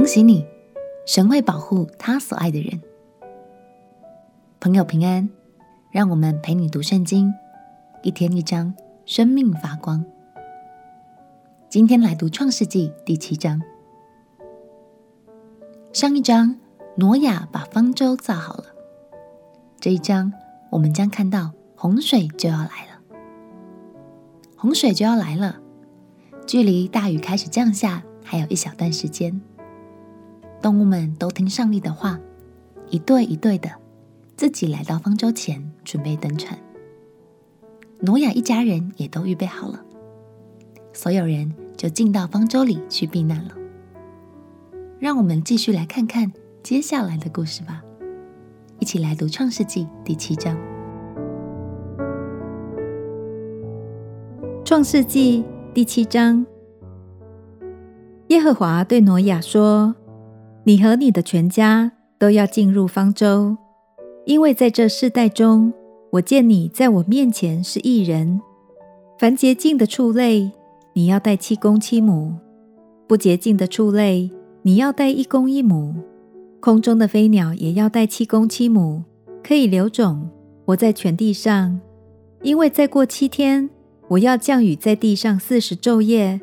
恭喜你，神会保护他所爱的人。朋友平安，让我们陪你读圣经，一天一章，生命发光。今天来读创世纪第七章。上一章，挪亚把方舟造好了。这一章，我们将看到洪水就要来了。洪水就要来了，距离大雨开始降下还有一小段时间。动物们都听上帝的话，一对一对的，自己来到方舟前准备登船。挪亚一家人也都预备好了，所有人就进到方舟里去避难了。让我们继续来看看接下来的故事吧，一起来读《创世纪》第七章。《创世纪》第七章，耶和华对挪亚说。你和你的全家都要进入方舟，因为在这世代中，我见你在我面前是一人。凡洁净的畜类，你要带七公七母；不洁净的畜类，你要带一公一母。空中的飞鸟也要带七公七母，可以留种，活在全地上。因为再过七天，我要降雨在地上四十昼夜，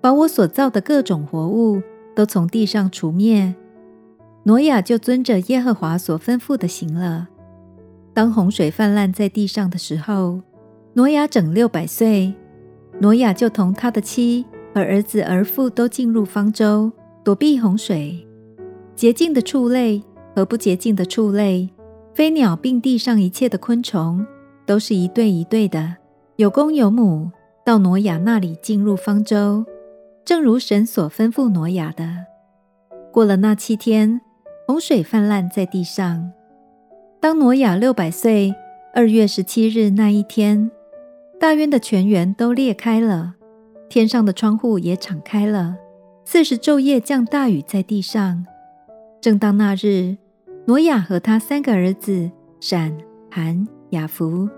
把我所造的各种活物。都从地上除灭，挪亚就遵着耶和华所吩咐的行了。当洪水泛滥在地上的时候，挪亚整六百岁。挪亚就同他的妻和儿子儿妇都进入方舟，躲避洪水。洁净的畜类和不洁净的畜类，飞鸟并地上一切的昆虫，都是一对一对的，有公有母，到挪亚那里进入方舟。正如神所吩咐挪亚的，过了那七天，洪水泛滥在地上。当挪亚六百岁二月十七日那一天，大渊的泉源都裂开了，天上的窗户也敞开了，四十昼夜降大雨在地上。正当那日，挪亚和他三个儿子闪、含、雅弗，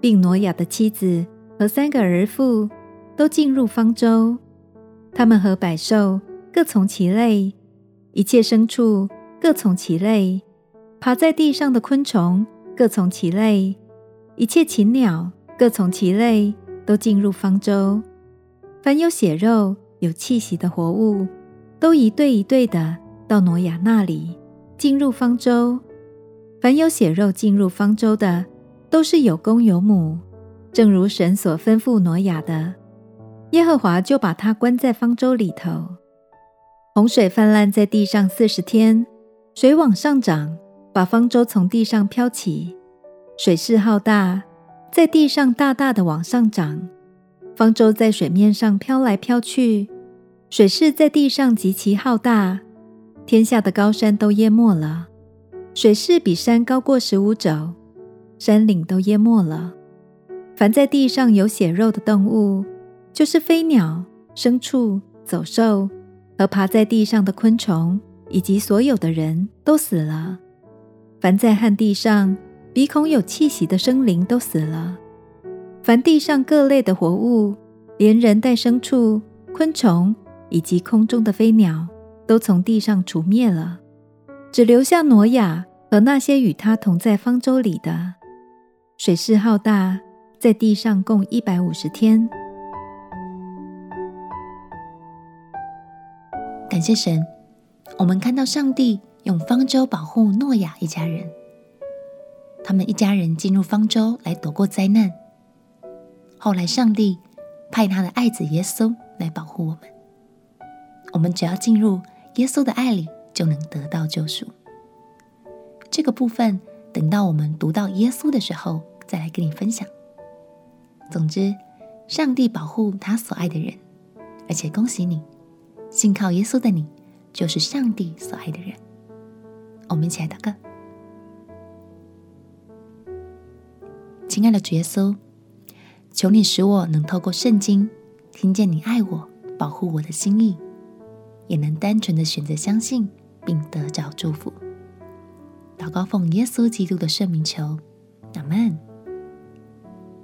并挪亚的妻子和三个儿妇都进入方舟。他们和百兽各从其类，一切牲畜各从其类，爬在地上的昆虫各从其类，一切禽鸟各从其类，都进入方舟。凡有血肉、有气息的活物，都一对一对的到挪亚那里进入方舟。凡有血肉进入方舟的，都是有公有母，正如神所吩咐挪亚的。耶和华就把他关在方舟里头。洪水泛滥在地上四十天，水往上涨，把方舟从地上飘起。水势浩大，在地上大大的往上涨，方舟在水面上飘来飘去。水势在地上极其浩大，天下的高山都淹没了。水势比山高过十五肘，山岭都淹没了。凡在地上有血肉的动物，就是飞鸟、牲畜、走兽和爬在地上的昆虫，以及所有的人都死了。凡在旱地上鼻孔有气息的生灵都死了。凡地上各类的活物，连人带牲畜、昆虫以及空中的飞鸟，都从地上除灭了，只留下挪亚和那些与他同在方舟里的。水势浩大，在地上共一百五十天。感谢神，我们看到上帝用方舟保护诺亚一家人。他们一家人进入方舟来躲过灾难。后来，上帝派他的爱子耶稣来保护我们。我们只要进入耶稣的爱里，就能得到救赎。这个部分等到我们读到耶稣的时候再来跟你分享。总之，上帝保护他所爱的人，而且恭喜你。信靠耶稣的你，就是上帝所爱的人。我们一起来祷告：亲爱的主耶稣，求你使我能透过圣经听见你爱我、保护我的心意，也能单纯的选择相信，并得着祝福。祷告奉耶稣基督的圣名求，阿门。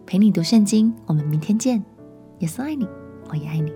陪你读圣经，我们明天见。耶稣爱你，我也爱你。